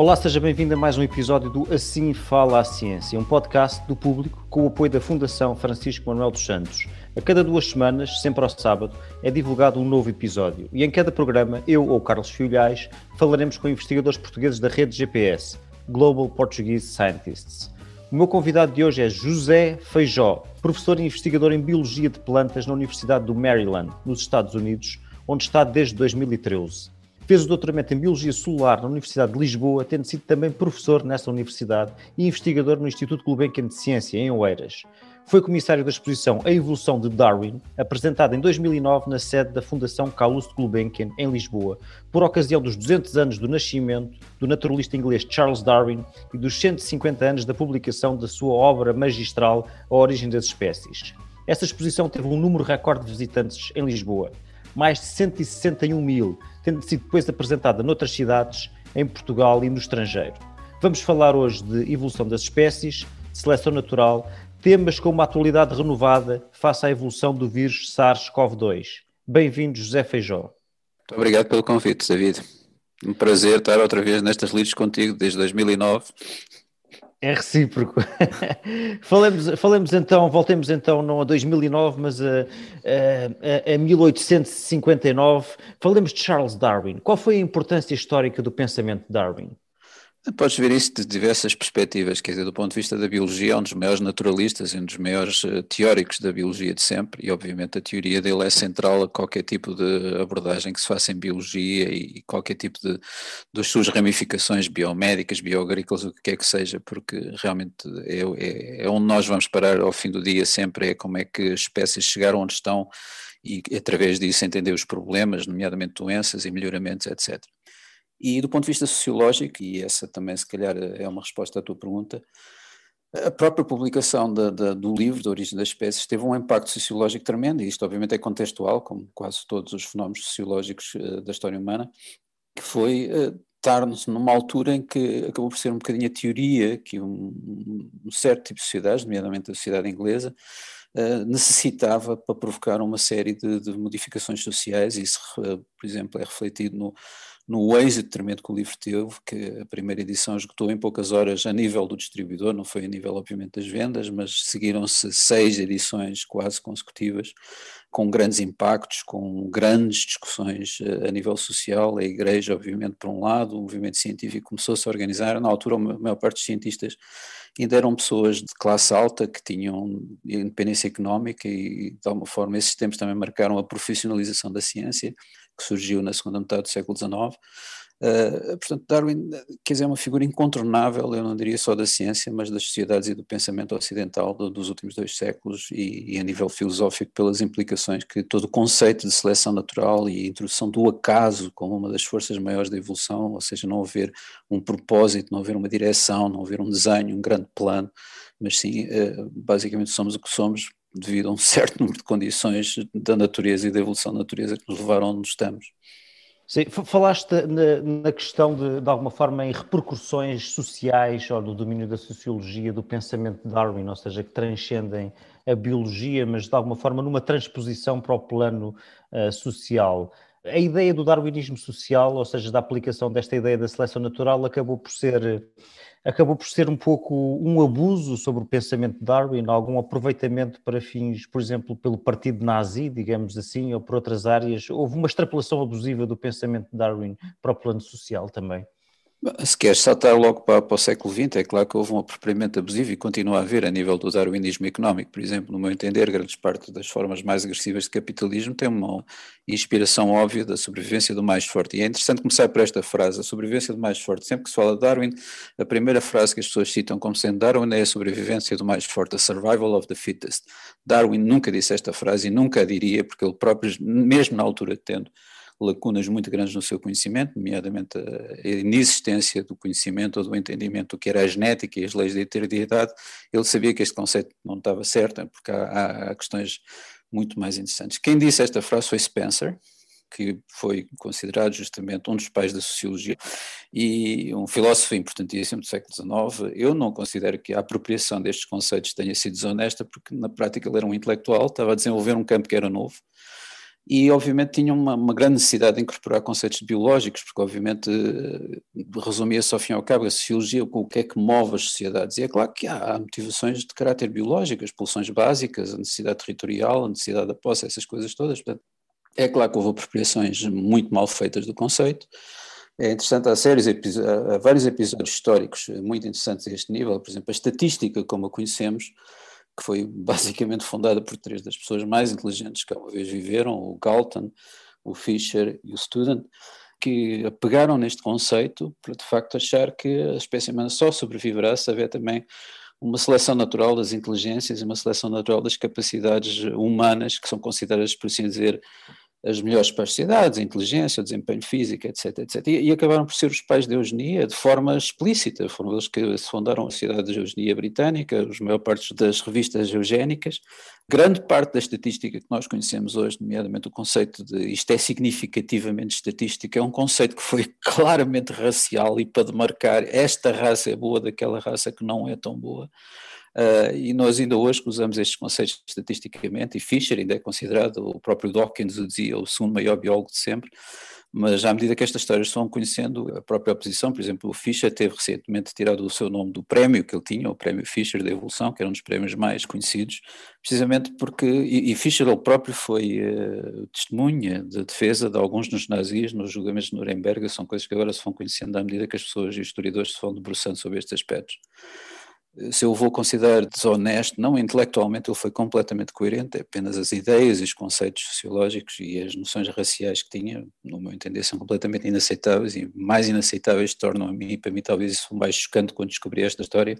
Olá, seja bem-vindo a mais um episódio do Assim Fala a Ciência, um podcast do público com o apoio da Fundação Francisco Manuel dos Santos. A cada duas semanas, sempre ao sábado, é divulgado um novo episódio e em cada programa, eu ou Carlos Filhais falaremos com investigadores portugueses da rede GPS, Global Portuguese Scientists. O meu convidado de hoje é José Feijó, professor e investigador em Biologia de Plantas na Universidade do Maryland, nos Estados Unidos, onde está desde 2013. Fez o doutoramento em Biologia Solar na Universidade de Lisboa, tendo sido também professor nesta universidade e investigador no Instituto Gulbenkian de Ciência, em Oeiras. Foi comissário da exposição A Evolução de Darwin, apresentada em 2009 na sede da Fundação Calouste Gulbenkian, em Lisboa, por ocasião dos 200 anos do nascimento do naturalista inglês Charles Darwin e dos 150 anos da publicação da sua obra magistral A Origem das Espécies. Esta exposição teve um número recorde de visitantes em Lisboa, mais de 161 mil, tendo sido depois apresentada noutras cidades, em Portugal e no estrangeiro. Vamos falar hoje de evolução das espécies, seleção natural, temas com uma atualidade renovada face à evolução do vírus SARS-CoV-2. Bem-vindo, José Feijó. Muito obrigado pelo convite, David. Um prazer estar outra vez nestas lides contigo desde 2009 é recíproco. falemos, falemos então, voltemos então não a 2009, mas a, a, a, 1859. Falemos de Charles Darwin. Qual foi a importância histórica do pensamento de Darwin? Podes ver isso de diversas perspectivas, quer dizer, do ponto de vista da biologia, é um dos maiores naturalistas e um dos maiores uh, teóricos da biologia de sempre, e obviamente a teoria dele é central a qualquer tipo de abordagem que se faça em biologia e qualquer tipo de das suas ramificações biomédicas, bioagrícolas, o que quer que seja, porque realmente é, é, é onde nós vamos parar ao fim do dia sempre, é como é que as espécies chegaram onde estão e através disso entender os problemas, nomeadamente doenças e melhoramentos, etc. E do ponto de vista sociológico, e essa também se calhar é uma resposta à tua pergunta, a própria publicação da, da, do livro da origem das espécies teve um impacto sociológico tremendo, e isto obviamente é contextual, como quase todos os fenómenos sociológicos uh, da história humana, que foi uh, estar-nos numa altura em que acabou por ser um bocadinho a teoria que um, um certo tipo de sociedades, nomeadamente a sociedade inglesa, uh, necessitava para provocar uma série de, de modificações sociais, e isso, por exemplo, é refletido no no êxito tremendo que o livro teve, que a primeira edição esgotou em poucas horas a nível do distribuidor, não foi a nível obviamente das vendas, mas seguiram-se seis edições quase consecutivas, com grandes impactos, com grandes discussões eh, a nível social, a igreja obviamente por um lado, o movimento científico começou-se a organizar, na altura a maior parte dos cientistas ainda eram pessoas de classe alta que tinham independência económica e de alguma forma esses tempos também marcaram a profissionalização da ciência, que surgiu na segunda metade do século XIX. Uh, portanto, Darwin, quer dizer, é uma figura incontornável, eu não diria só da ciência, mas das sociedades e do pensamento ocidental do, dos últimos dois séculos e, e, a nível filosófico pelas implicações que todo o conceito de seleção natural e introdução do acaso como uma das forças maiores da evolução, ou seja, não haver um propósito, não haver uma direção, não haver um desenho, um grande plano, mas sim, uh, basicamente somos o que somos devido a um certo número de condições da natureza e da evolução da natureza que nos levaram onde estamos. Sim, falaste na, na questão de, de alguma forma, em repercussões sociais ou do domínio da sociologia, do pensamento de Darwin, ou seja, que transcendem a biologia, mas de alguma forma numa transposição para o plano uh, social. A ideia do darwinismo social, ou seja, da aplicação desta ideia da seleção natural, acabou por ser acabou por ser um pouco um abuso sobre o pensamento de Darwin, algum aproveitamento para fins, por exemplo, pelo partido nazi, digamos assim, ou por outras áreas. Houve uma extrapolação abusiva do pensamento de Darwin para o plano social também. Se queres saltar logo para, para, o século XX, é claro que houve um apropriamento abusivo e continua a haver a nível do darwinismo económico. Por exemplo, no meu entender, grandes parte das formas mais agressivas de capitalismo tem uma inspiração óbvia da sobrevivência do mais forte. E é interessante começar por esta frase, a sobrevivência do mais forte. Sempre que se fala de Darwin, a primeira frase que as pessoas citam como sendo Darwin é a sobrevivência do mais forte, a survival of the fittest. Darwin nunca disse esta frase e nunca a diria, porque ele próprio, mesmo na altura tendo lacunas muito grandes no seu conhecimento, nomeadamente a inexistência do conhecimento ou do entendimento do que era a genética e as leis da hereditariedade, ele sabia que este conceito não estava certo, porque há, há questões muito mais interessantes. Quem disse esta frase foi Spencer, que foi considerado justamente um dos pais da sociologia e um filósofo importantíssimo do século XIX. Eu não considero que a apropriação destes conceitos tenha sido desonesta, porque na prática ele era um intelectual, estava a desenvolver um campo que era novo, e obviamente tinham uma, uma, grande necessidade de incorporar conceitos biológicos, porque obviamente resumia-se ao fim e ao cabo a sociologia com o que é que move as sociedades, e é claro que há, há motivações de caráter biológico, as pulsões básicas, a necessidade territorial, a necessidade da posse, essas coisas todas, portanto, é claro que houve apropriações muito mal feitas do conceito, é interessante, há, há vários episódios históricos muito interessantes a este nível, por exemplo, a estatística como a conhecemos, que foi basicamente fundada por três das pessoas mais inteligentes que alguma vez viveram, o Galton, o Fisher e o Student, que pegaram neste conceito para de facto achar que a espécie humana só sobreviverá se houver também uma seleção natural das inteligências e uma seleção natural das capacidades humanas que são consideradas, por assim dizer, as melhores sociedades, a inteligência, o desempenho físico, etc, etc. E, e, acabaram por ser os pais da eugenia de forma explícita, foram eles que fundaram a Sociedade de Eugenia Britânica, as maior parte das revistas eugénicas. Grande parte da estatística que nós conhecemos hoje, nomeadamente o conceito de isto é significativamente estatística, é um conceito que foi claramente racial e para demarcar esta raça é boa daquela raça que não é tão boa. Uh, e nós ainda hoje usamos estes conceitos estatisticamente, e Fischer ainda é considerado, o próprio Dawkins o dizia, o segundo maior biólogo de sempre, mas à medida que estas histórias estão conhecendo a própria oposição, por exemplo, o Fischer teve recentemente tirado o seu nome do prémio que ele tinha, o prémio Fischer da Evolução, que era um dos prémios mais conhecidos, precisamente porque, e, e Fischer ele próprio foi uh, testemunha de defesa de alguns dos nazis nos julgamentos de Nuremberg, são coisas que agora se vão conhecendo à medida que as pessoas e os historiadores se vão debruçando sobre estes aspectos se eu vou considerar desonesto, não intelectualmente ele foi completamente coerente, é apenas as ideias e os conceitos sociológicos e as noções raciais que tinha, no meu entender, são completamente inaceitáveis e mais inaceitáveis tornam a mim, para mim talvez isso foi mais chocante quando descobri esta história,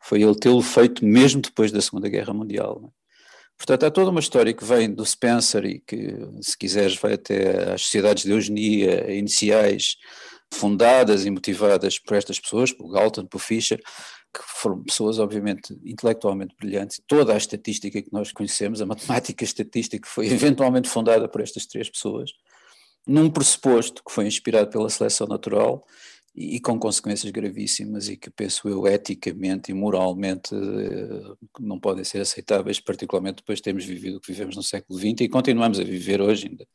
foi ele tê-lo feito mesmo depois da Segunda Guerra Mundial. É? Portanto, há toda uma história que vem do Spencer e que, se quiseres, vai até às sociedades de eugenia iniciais, fundadas e motivadas por estas pessoas, por Galton, por Fischer, que foram pessoas, obviamente, intelectualmente brilhantes. Toda a estatística que nós conhecemos, a matemática estatística, foi eventualmente fundada por estas três pessoas, num pressuposto que foi inspirado pela seleção natural e, com consequências gravíssimas e que, penso eu, eticamente e moralmente eh, não podem ser aceitáveis, particularmente depois de termos vivido o que vivemos no século XX e continuamos a viver hoje ainda.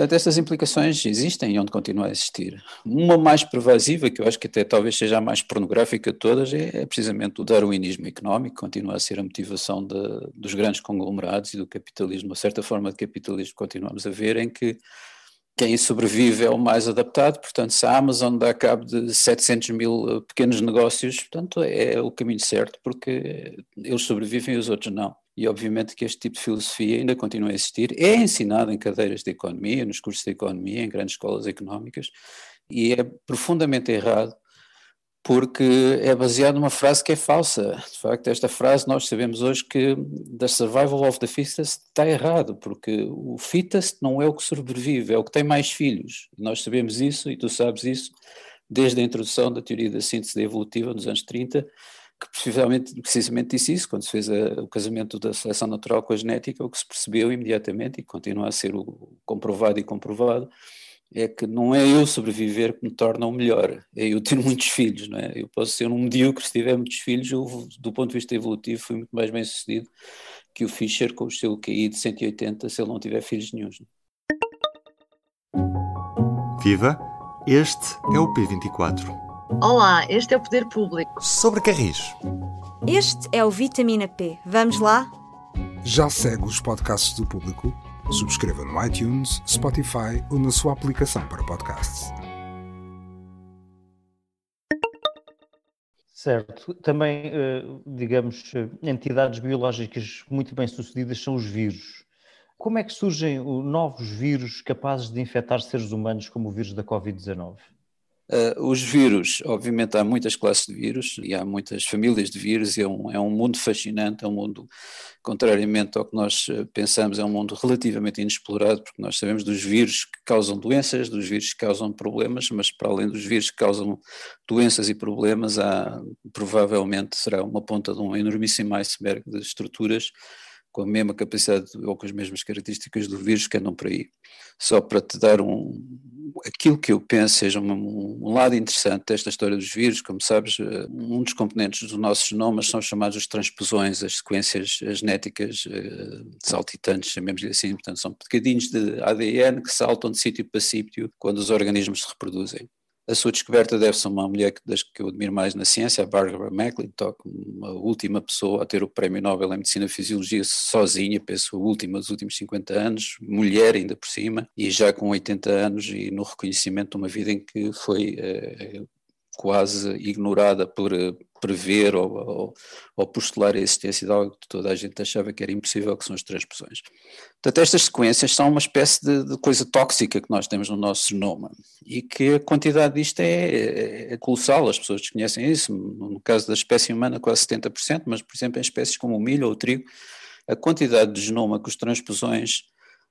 Portanto, estas implicações existem e onde continuam a existir. Uma mais pervasiva, que eu acho que até talvez seja a mais pornográfica de todas, é, é precisamente o darwinismo económico, que continua a ser a motivação de, dos grandes conglomerados e do capitalismo, uma certa forma de capitalismo que continuamos a ver, em que quem sobrevive é o mais adaptado, portanto, se a Amazon dá cabo de 700 mil eh, pequenos negócios, portanto, é o caminho certo, porque eles sobrevivem e os outros não e obviamente que este tipo de filosofia ainda continua a existir, é ensinado em cadeiras de economia, nos cursos de economia, em grandes escolas económicas, e é profundamente errado porque é baseado numa frase que é falsa. De facto, esta frase nós sabemos hoje que the survival of the fittest está errado, porque o fittest não é o que sobrevive, é o que tem mais filhos. Nós sabemos isso e tu sabes isso desde a introdução da teoria da síntese evolutiva nos anos 30, que precisamente, precisamente disse isso, quando se fez a, o casamento da seleção natural com a genética, o que se percebeu imediatamente e continua a ser o, comprovado e comprovado, é que não é eu sobreviver que me torna o melhor, é eu ter muitos filhos, não é? Eu posso ser um medíocre se tiver muitos filhos, eu, do ponto de vista evolutivo fui muito mais bem sucedido que o Fischer com o seu QI de 180 se ele não tiver filhos nenhums. Viva! Este é o P24 Olá, este é o Poder Público. Sobre Carris. Este é o Vitamina P. Vamos lá? Já segue os podcasts do Público? Subscreva no iTunes, Spotify ou na sua aplicação para podcasts. Certo. Também, eh, digamos, eh, entidades biológicas muito bem sucedidas são os vírus. Como é que surgem novos vírus capazes de infectar seres humanos, como o vírus da Covid-19? Uh, os vírus, obviamente há muitas classes de vírus e há muitas famílias de vírus e é um, é um mundo fascinante, é um mundo, contrariamente ao que nós eh, pensamos, é um mundo relativamente inexplorado, porque nós sabemos dos vírus que causam doenças, dos vírus que causam problemas, mas para além dos vírus que causam doenças e problemas, há, provavelmente será uma ponta de um enormíssimo iceberg de estruturas com a mesma capacidade ou com as mesmas características do vírus que andam por aí. Só para te dar um, aquilo que eu penso seja um, um, lado interessante desta história dos vírus, como sabes, eh, um dos componentes dos nossos genomas são chamados os transposões, as sequências genéticas uh, saltitantes, chamemos-lhe assim, portanto são bocadinhos de ADN que saltam de sítio para sítio quando os organismos se reproduzem. A sua descoberta deve-se a uma mulher das que eu admiro mais na ciência, a Barbara McClintock, uma última pessoa a ter o Prémio Nobel em Medicina e Fisiologia sozinha, penso a última dos últimos 50 anos, mulher ainda por cima, e já com 80 anos e no reconhecimento de uma vida em que foi eh, quase ignorada por eh, prever ou, ou, ou, postular a existência de algo que toda a gente achava que era impossível, que são as transposições. Portanto, estas sequências são uma espécie de, de coisa tóxica que nós temos no nosso genoma e que a quantidade disto é, é, é colossal, as pessoas desconhecem isso, no caso da espécie humana quase 70%, mas por exemplo em espécies como o milho ou o trigo, a quantidade de genoma que os transposões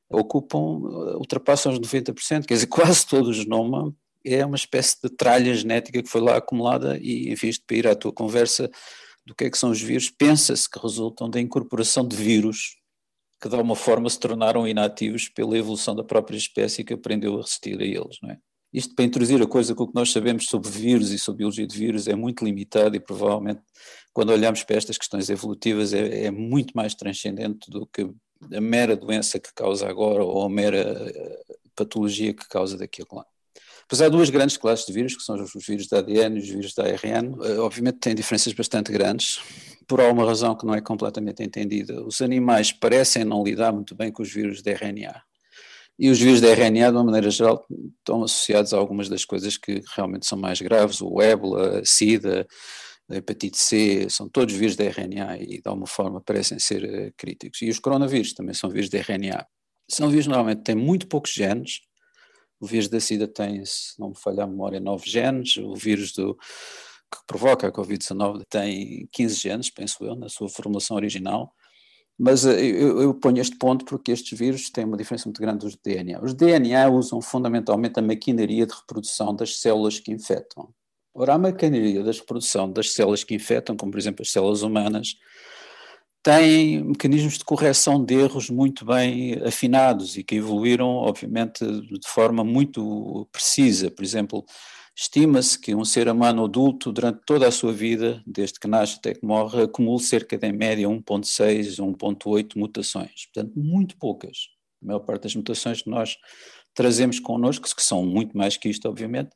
ocupam eh, ultrapassam os 90%, quer dizer, quase todo o genoma é uma espécie de tralha genética que foi lá acumulada e, em vez de ir à tua conversa do que é que são os vírus, pensa-se que resultam da incorporação de vírus que de alguma forma se tornaram inativos pela evolução da própria espécie que aprendeu a resistir a eles, não é? Isto para introduzir a coisa com o que nós sabemos sobre vírus e sobre biologia de vírus é muito limitado e provavelmente quando olhamos para estas questões evolutivas é, é muito mais transcendente do que a mera doença que causa agora ou a mera eh, patologia que causa daqui a lá. Pois há duas grandes classes de vírus, que são os vírus da ADN e os vírus da ARN. Eh, obviamente têm diferenças bastante grandes, por alguma razão que não é completamente entendida. Os animais parecem não lidar muito bem com os vírus de RNA. E os vírus de RNA, de uma maneira geral, estão associados a algumas das coisas que realmente são mais graves, o ébola, a sida, a hepatite C, são todos vírus de RNA e de alguma forma parecem ser uh, críticos. E os coronavírus também são vírus de RNA. São vírus normalmente têm muito poucos genes, o vírus da SIDA tem, se não me falha a memória, nove genes. O vírus do, que provoca a Covid-19 tem 15 genes, penso eu, na sua formulação original. Mas eh, eu, eu, ponho este ponto porque estes vírus têm uma diferença muito grande dos DNA. Os DNA usam fundamentalmente a maquinaria de reprodução das células que infectam. Ora, a maquinaria de reprodução das células que infectam, como por exemplo as células humanas, têm mecanismos de correção de erros muito bem afinados e que evoluíram, obviamente, de forma muito precisa. Por exemplo, estima-se que um ser humano adulto, durante toda a sua vida, desde que nasce até que morre, acumula cerca de, em média, 1,6, 1,8 mutações. Portanto, muito poucas. A maior parte das mutações que nós trazemos connosco, que são muito mais que isto, obviamente,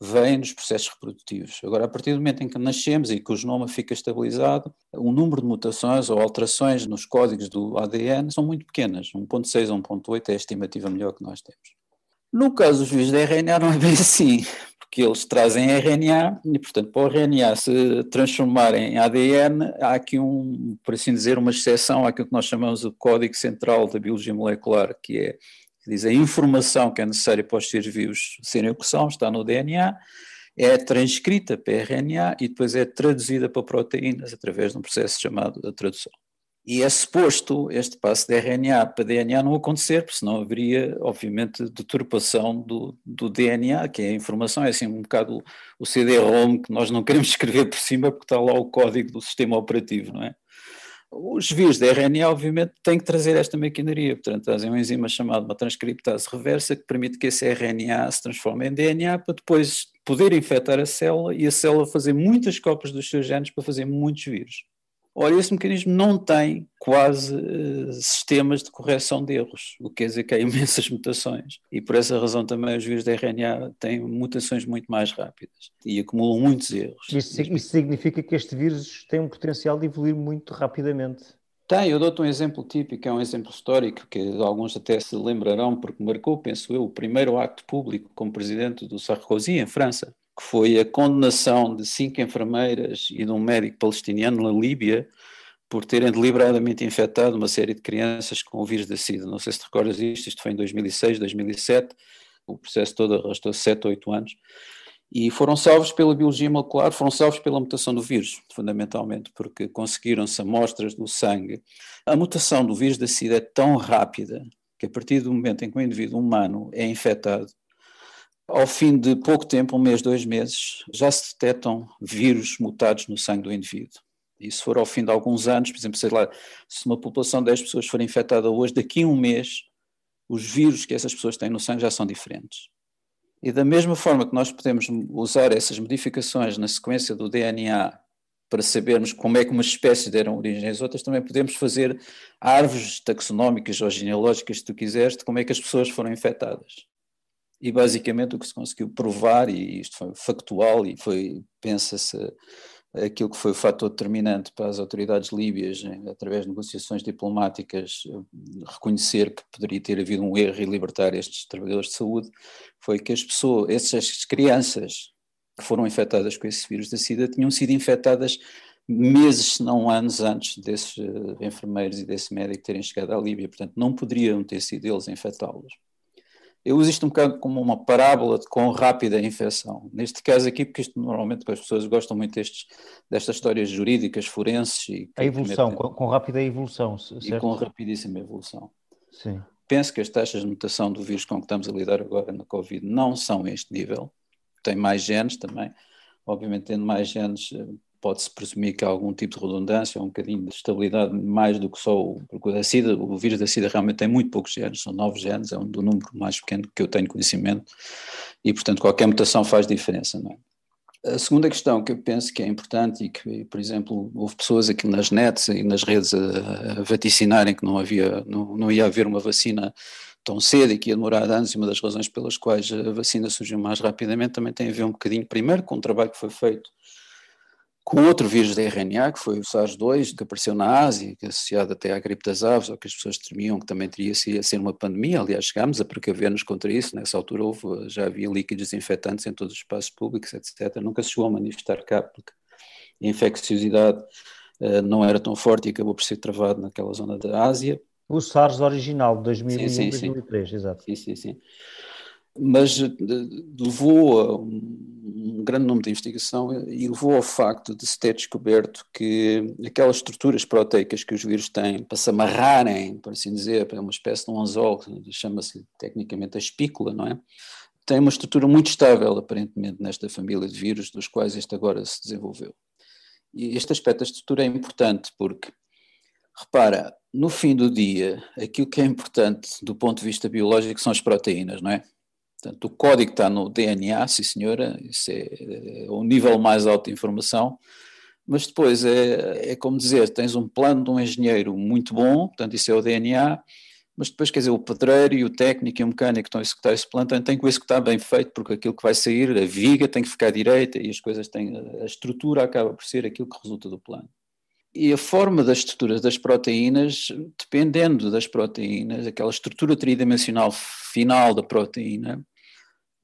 vem nos processos reprodutivos. Agora, a partir do momento em que nascemos e que o genoma fica estabilizado, o número de mutações ou alterações nos códigos do ADN são muito pequenas. 1.6 ou 1.8 é a estimativa melhor que nós temos. No caso dos vírus de RNA não é bem assim, porque eles trazem RNA e, portanto, para o RNA se transformar em ADN, há aqui um, por assim dizer, uma exceção àquilo que nós chamamos de código central da biologia molecular, que é diz a informação que é necessária para os seres vivos serem o que são, está no DNA, é transcrita para RNA e depois é traduzida para proteínas através de um processo chamado de tradução. E é suposto este passo de RNA para DNA não acontecer, porque senão haveria, obviamente, deturpação do, do DNA, que é a informação, é assim um bocado o CD-ROM que nós não queremos escrever por cima porque está lá o código do sistema operativo, não é? Os vírus de RNA, obviamente, têm que trazer esta maquinaria, portanto, trazem uma enzima chamada uma transcriptase reversa que permite que esse RNA se transforme em DNA para depois poder infectar a célula e a célula fazer muitas cópias dos seus genes para fazer muitos vírus. Ora, esse mecanismo não tem quase uh, sistemas de correção de erros, o que quer dizer que há imensas mutações. E por essa razão também os vírus de RNA têm mutações muito mais rápidas e acumulam muitos erros. Isso, isso significa que este vírus tem um potencial de evoluir muito rapidamente. Tem, eu dou-te um exemplo típico, é um exemplo histórico que alguns até se lembrarão, porque marcou, penso eu, o primeiro acto público como presidente do Sarkozy em França que foi a condenação de cinco enfermeiras e de um médico palestiniano na Líbia por terem deliberadamente infectado uma série de crianças com o vírus da SIDA. Não sei se te recordas isto, isto foi em 2006, 2007, o processo todo arrastou 7 ou 8 anos, e foram salvos pela biologia molecular, foram salvos pela mutação do vírus, fundamentalmente, porque conseguiram-se amostras do sangue. A mutação do vírus da SIDA é tão rápida que a partir do momento em que o indivíduo humano é infectado, ao fim de pouco tempo, um mês, dois meses, já se detectam vírus mutados no sangue do indivíduo. E se for ao fim de alguns anos, por exemplo, sei lá, se uma população de 10 pessoas for infectada hoje, daqui a um mês, os vírus que essas pessoas têm no sangue já são diferentes. E da mesma forma que nós podemos usar essas modificações na sequência do DNA para sabermos como é que umas espécies deram origem às outras, também podemos fazer árvores taxonómicas ou genealógicas, se tu quiseres, de como é que as pessoas foram infectadas. E basicamente o que se conseguiu provar, e isto foi factual, e foi, pensa-se, aquilo que foi o fator determinante para as autoridades líbias, através de negociações diplomáticas, reconhecer que poderia ter havido um erro e libertar estes trabalhadores de saúde, foi que as pessoas, essas crianças que foram infectadas com esse vírus da SIDA tinham sido infectadas meses, se não anos antes desses uh, enfermeiros e desse médico terem chegado à Líbia, portanto não poderiam ter sido eles infectá-los. Eu uso isto um bocado como uma parábola de com rápida infecção. Neste caso aqui, porque isto normalmente as pessoas gostam muito destes, destas histórias jurídicas, forenses. E a evolução, com, com, rápida evolução. Certo? E com rapidíssima evolução. Sim. Penso que as taxas de mutação do vírus com que estamos a lidar agora na Covid não são a este nível tem mais genes também. Obviamente, tendo mais genes, eh, pode-se presumir que há algum tipo de redundância, um bocadinho de estabilidade, mais do que só o, porque da SIDA, o vírus da SIDA realmente tem muito poucos genes, são nove genes, é um do número mais pequeno que eu tenho conhecimento, e portanto qualquer mutação faz diferença, não é? A segunda questão que eu penso que é importante e que, por exemplo, houve pessoas aqui nas nets e nas redes a, a vaticinarem que não havia, não, não ia haver uma vacina tão cedo e que ia demorar anos, e uma das razões pelas quais a vacina surgiu mais rapidamente também tem a ver um bocadinho, primeiro, com o trabalho que foi feito com outro vírus da RNA, que foi o SARS-2, que apareceu na Ásia, que é associado até à gripe das aves, ou que as pessoas temiam que também teria a ser uma pandemia, aliás chegámos a precaver-nos contra isso, nessa altura houve, já havia líquidos desinfetantes em todos os espaços públicos, etc. Nunca se chegou a manifestar cá, porque a infecciosidade uh, não era tão forte e acabou por ser travado naquela zona da Ásia, o SARS original, de 2001 sim, sim, 2003, sim. exato. Sim, sim, sim. Mas eh, levou a um grande número de investigação e levou ao facto de se ter descoberto que aquelas estruturas proteicas que os vírus têm para se amarrarem, por assim dizer, para uma espécie de um anzol, chama-se tecnicamente a espícula, não é? Tem uma estrutura muito estável, aparentemente, nesta família de vírus, dos quais este agora se desenvolveu. E este aspecto da estrutura é importante porque, repara, no fim do dia, aquilo que é importante do ponto de vista biológico são as proteínas, não é? Portanto, o código está no DNA, sim senhora, isso é, é o nível mais alto de informação, mas depois é, é como dizer, tens um plano de um engenheiro muito bom, portanto isso é o DNA, mas depois quer dizer, o pedreiro e o técnico e o mecânico estão a executar esse plano tem que executar bem feito, porque aquilo que vai sair, a viga tem que ficar direita e as coisas têm, a estrutura acaba por ser aquilo que resulta do plano. E a forma das estruturas das proteínas, dependendo das proteínas, aquela estrutura tridimensional final da proteína,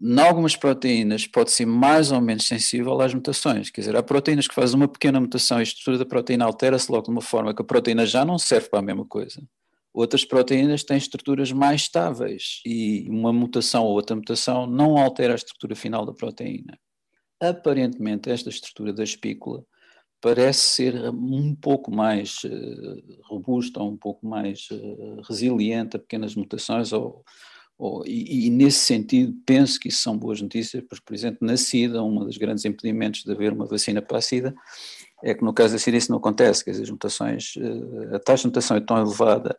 em algumas proteínas pode ser mais ou menos sensível às mutações. Quer dizer, há proteínas que fazem uma pequena mutação e a estrutura da proteína altera-se logo de uma forma que a proteína já não serve para a mesma coisa. Outras proteínas têm estruturas mais estáveis e uma mutação ou outra mutação não altera a estrutura final da proteína. Aparentemente, esta estrutura da espícula parece ser um pouco mais uh, robusta, um pouco mais uh, resiliente a pequenas mutações, ou, e, e, nesse sentido penso que isso são boas notícias, porque, por exemplo, na SIDA, um dos grandes impedimentos de haver uma vacina para a SIDA é que no caso da SIDA isso não acontece, quer dizer, as mutações, uh, a taxa de mutação é tão elevada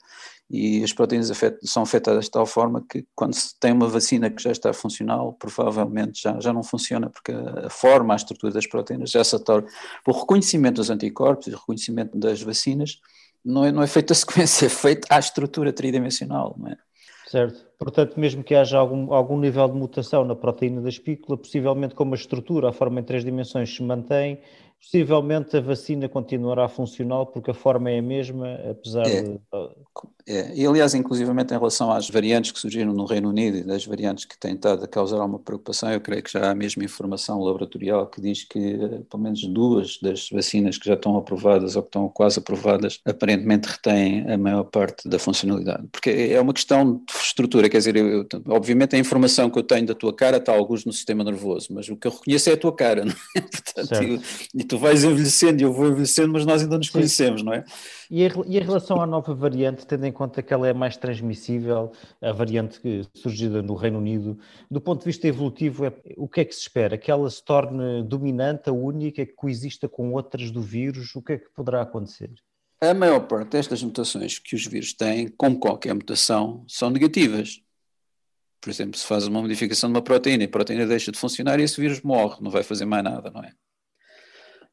e as proteínas afet são afetadas de tal forma que quando se tem uma vacina que já está funcional, provavelmente já, já não funciona, porque a, forma, a estrutura das proteínas já se atora. O reconhecimento dos anticorpos o reconhecimento das vacinas não é, não é feito a sequência, é feito à estrutura tridimensional, não é? Certo. Portanto, mesmo que haja algum, algum nível de mutação na proteína da espícula, possivelmente como a estrutura, a forma em três dimensões se mantém, possivelmente a vacina continuará funcional porque a forma é a mesma, apesar é. de. É. E aliás, inclusivamente em relação às variantes que surgiram no Reino Unido e das variantes que têm estado a causar alguma preocupação, eu creio que já há a mesma informação laboratorial que diz que eh, pelo menos duas das vacinas que já estão aprovadas ou que estão quase aprovadas aparentemente retêm a maior parte da funcionalidade. Porque é uma questão estrutura, quer dizer, eu, eu, obviamente a informação que eu tenho da tua cara está alguns no sistema nervoso, mas o que eu reconheço é a tua cara, não é? Portanto, eu, tu vais envelhecendo e eu vou envelhecendo, mas nós ainda nos conhecemos, não é? E, a, e em relação à nova variante, tendo em conta que ela é mais transmissível, a variante surgida no Reino Unido, do ponto de vista evolutivo, é, o que é que se espera? Que ela se torne dominante, a única, que coexista com outras do vírus? O que é que poderá acontecer? A maior parte destas mutações que os vírus têm, como qualquer mutação, são negativas. Por exemplo, se faz uma modificação de uma proteína e a proteína deixa de funcionar e esse vírus morre, não vai fazer mais nada, não é?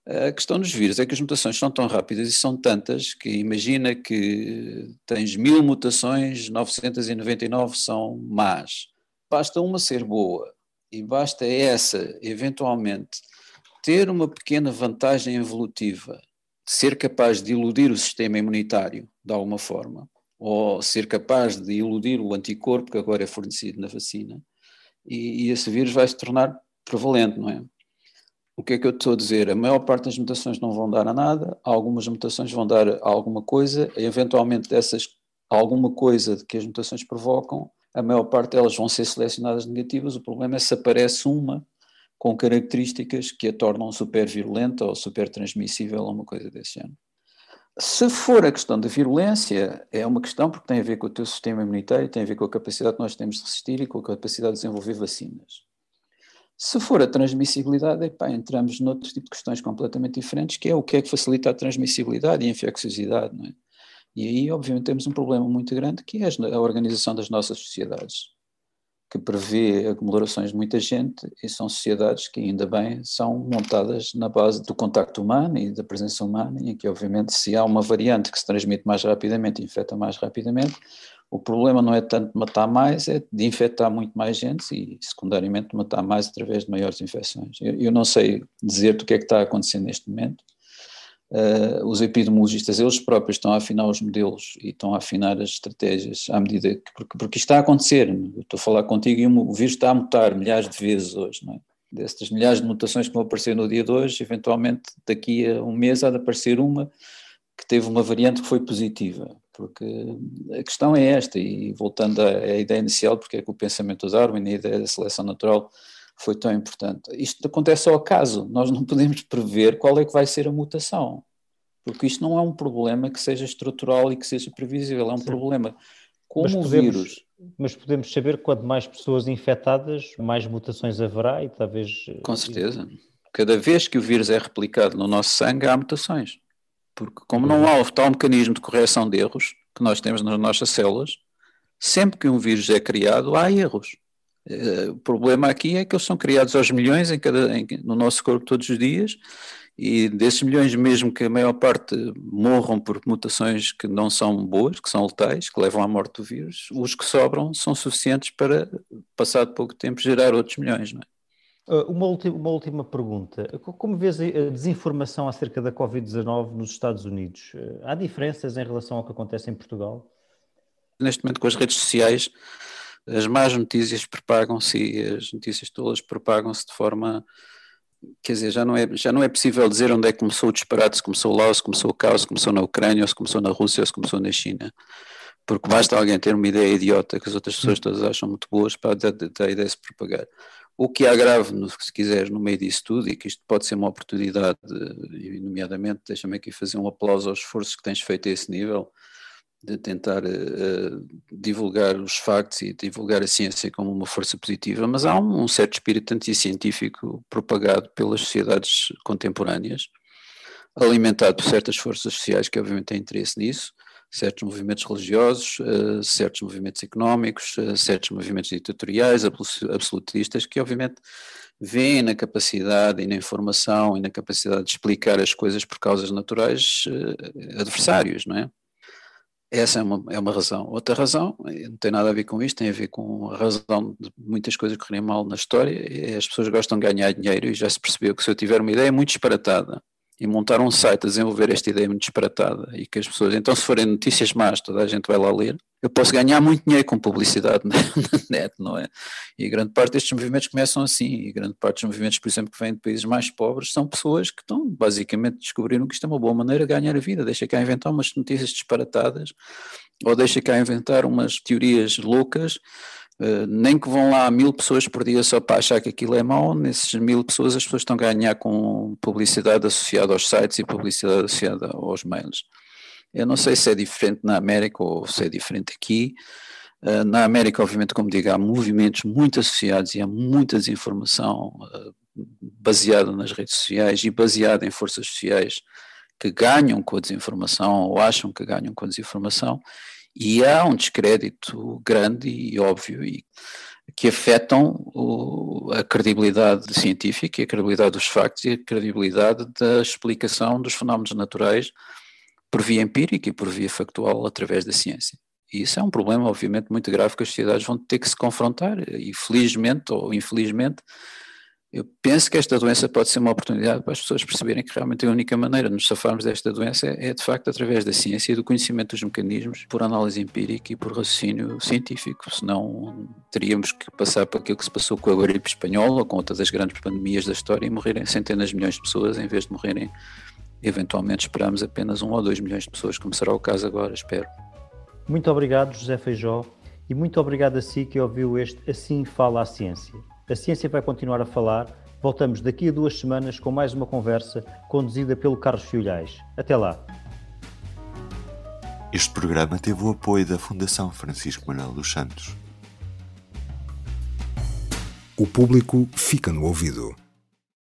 A questão dos vírus é que as mutações são tão rápidas e são tantas que imagina que tens mil mutações, 999 são más. Basta uma ser boa e basta essa, eventualmente, ter uma pequena vantagem evolutiva ser capaz de iludir o sistema imunitário de alguma forma, ou ser capaz de iludir o anticorpo que agora é fornecido na vacina, e, e esse vírus vai se tornar prevalente, não é? O que é que eu estou a dizer? A maior parte das mutações não vão dar a nada, algumas mutações vão dar a alguma coisa, e eventualmente dessas alguma coisa que as mutações provocam, a maior parte delas vão ser selecionadas negativas, o problema é se aparece uma com características que a tornam super virulenta ou super transmissível ou uma coisa desse género. Se for a questão da virulência, é uma questão porque tem a ver com o teu sistema imunitário, tem a ver com a capacidade que nós temos de resistir e com a capacidade de desenvolver vacinas. Se for a transmissibilidade, epá, entramos noutro tipo de questões completamente diferentes, que é o que é que facilita a transmissibilidade e a infecciosidade. Não é? E aí, obviamente, temos um problema muito grande, que é a organização das nossas sociedades que prevê aglomerações de muita gente e são sociedades que ainda bem são montadas na base do contacto humano e da presença humana em que obviamente se há uma variante que se transmite mais rapidamente e infecta mais rapidamente, o problema não é tanto matar mais, é de infectar muito mais gente e secundariamente matar mais através de maiores infecções. Eu, eu não sei dizer-te o que é que está acontecendo neste momento, Uh, os epidemiologistas eles próprios estão a afinar os modelos e estão a afinar as estratégias à medida que, porque, porque isto está a acontecer, eu estou a falar contigo e o vírus está a mutar milhares de vezes hoje, não é? Destas milhares de mutações que vão aparecer no dia de hoje, eventualmente daqui a um mês há de aparecer uma que teve uma variante que foi positiva, porque a questão é esta, e voltando à, à ideia inicial, porque é que o pensamento do Darwin e a ideia da seleção natural foi tão importante. Isto acontece ao acaso, nós não podemos prever qual é que vai ser a mutação, porque isto não é um problema que seja estrutural e que seja previsível, é um Sim. problema como mas podemos, o vírus. Mas podemos saber que quanto mais pessoas infectadas, mais mutações haverá e talvez... Eh, Com certeza. Cada vez que o vírus é replicado no nosso sangue, há mutações. Porque como não há o tal mecanismo de correção de erros que nós temos nas nossas células, sempre que um vírus é criado, há erros. Uh, o problema aqui é que eles são criados aos milhões em cada, em, no nosso corpo todos os dias, e desses milhões, mesmo que a maior parte morram por mutações que não são boas, que são letais, que levam à morte do vírus, os que sobram são suficientes para, passado pouco tempo, gerar outros milhões. Não é? Uh, uma, última, uma última pergunta. Como vês a desinformação acerca da Covid-19 nos Estados Unidos? Uh, há diferenças em relação ao que acontece em Portugal? Neste momento, com as redes sociais, as más notícias propagam-se e as notícias todas propagam-se de forma quer dizer, já não, é, já não é possível dizer onde é que começou o disparate, se começou lá, se começou o caos, se começou na Ucrânia, ou se começou na Rússia, ou se começou na China. Porque basta alguém ter uma ideia idiota que as outras pessoas todas acham muito boas para a ideia se propagar. O que há grave, no, se quiseres, no meio disso tudo, e que isto pode ser uma oportunidade, e nomeadamente, deixa-me aqui fazer um aplauso aos esforços que tens feito a esse nível, de tentar uh, divulgar os factos e divulgar a ciência como uma força positiva, mas há um, um certo espírito anticientífico propagado pelas sociedades contemporâneas, alimentado por certas forças sociais que obviamente têm interesse nisso, certos movimentos religiosos, uh, certos movimentos económicos, uh, certos movimentos ditatoriais, absolutistas, que obviamente veem na capacidade e na informação e na capacidade de explicar as coisas por causas naturais adversários, não é? Essa é uma, é uma razão. Outra razão, não tem nada a ver com isto, tem a ver com a razão de muitas coisas correrem mal na história, as pessoas gostam de ganhar dinheiro e já se percebeu que se eu tiver uma ideia muito disparatada e montar um site a desenvolver esta ideia muito disparatada e que as pessoas, então se forem notícias más, toda a gente vai lá ler, eu posso ganhar muito dinheiro com publicidade na, net, não é? E grande parte destes movimentos começam assim, e grande parte dos movimentos, por exemplo, que vêm de países mais pobres, são pessoas que estão, basicamente, descobriram que isto é uma boa maneira de ganhar a vida, deixa cá inventar umas notícias disparatadas, ou deixa cá inventar umas teorias loucas, Uh, nem que vão lá mil pessoas por dia só para achar que aquilo é mau, nesses mil pessoas as pessoas estão a ganhar com publicidade associada aos sites e publicidade associada aos mails. Eu não sei se é diferente na América ou se é diferente aqui. Uh, na América, obviamente, como digo, há movimentos muito associados e há muita desinformação uh, baseada nas redes sociais e baseada em forças sociais que ganham com a desinformação ou acham que ganham com a desinformação e há um descrédito grande e óbvio e que afetam o, a credibilidade científica, a credibilidade dos factos e a credibilidade da explicação dos fenómenos naturais por via empírica e por via factual através da ciência. E isso é um problema, obviamente, muito grave que as sociedades vão ter que se confrontar, e felizmente ou infelizmente, eu penso que esta doença pode ser uma oportunidade para as pessoas perceberem que realmente a única maneira de nos safarmos desta doença é, de facto, através da ciência e do conhecimento dos mecanismos, por análise empírica e por raciocínio científico. Senão teríamos que passar por aquilo que se passou com a gripe espanhola com outras grandes pandemias da história e morrerem centenas de milhões de pessoas em vez de morrerem, eventualmente, esperamos apenas um ou dois milhões de pessoas, como será o caso agora, espero. Muito obrigado, José Feijó, e muito obrigado a si que ouviu este Assim Fala a Ciência. A ciência vai continuar a falar. Voltamos daqui a duas semanas com mais uma conversa conduzida pelo Carlos Filhais. Até lá. Este programa teve o apoio da Fundação Francisco Manuel dos Santos. O público fica no ouvido.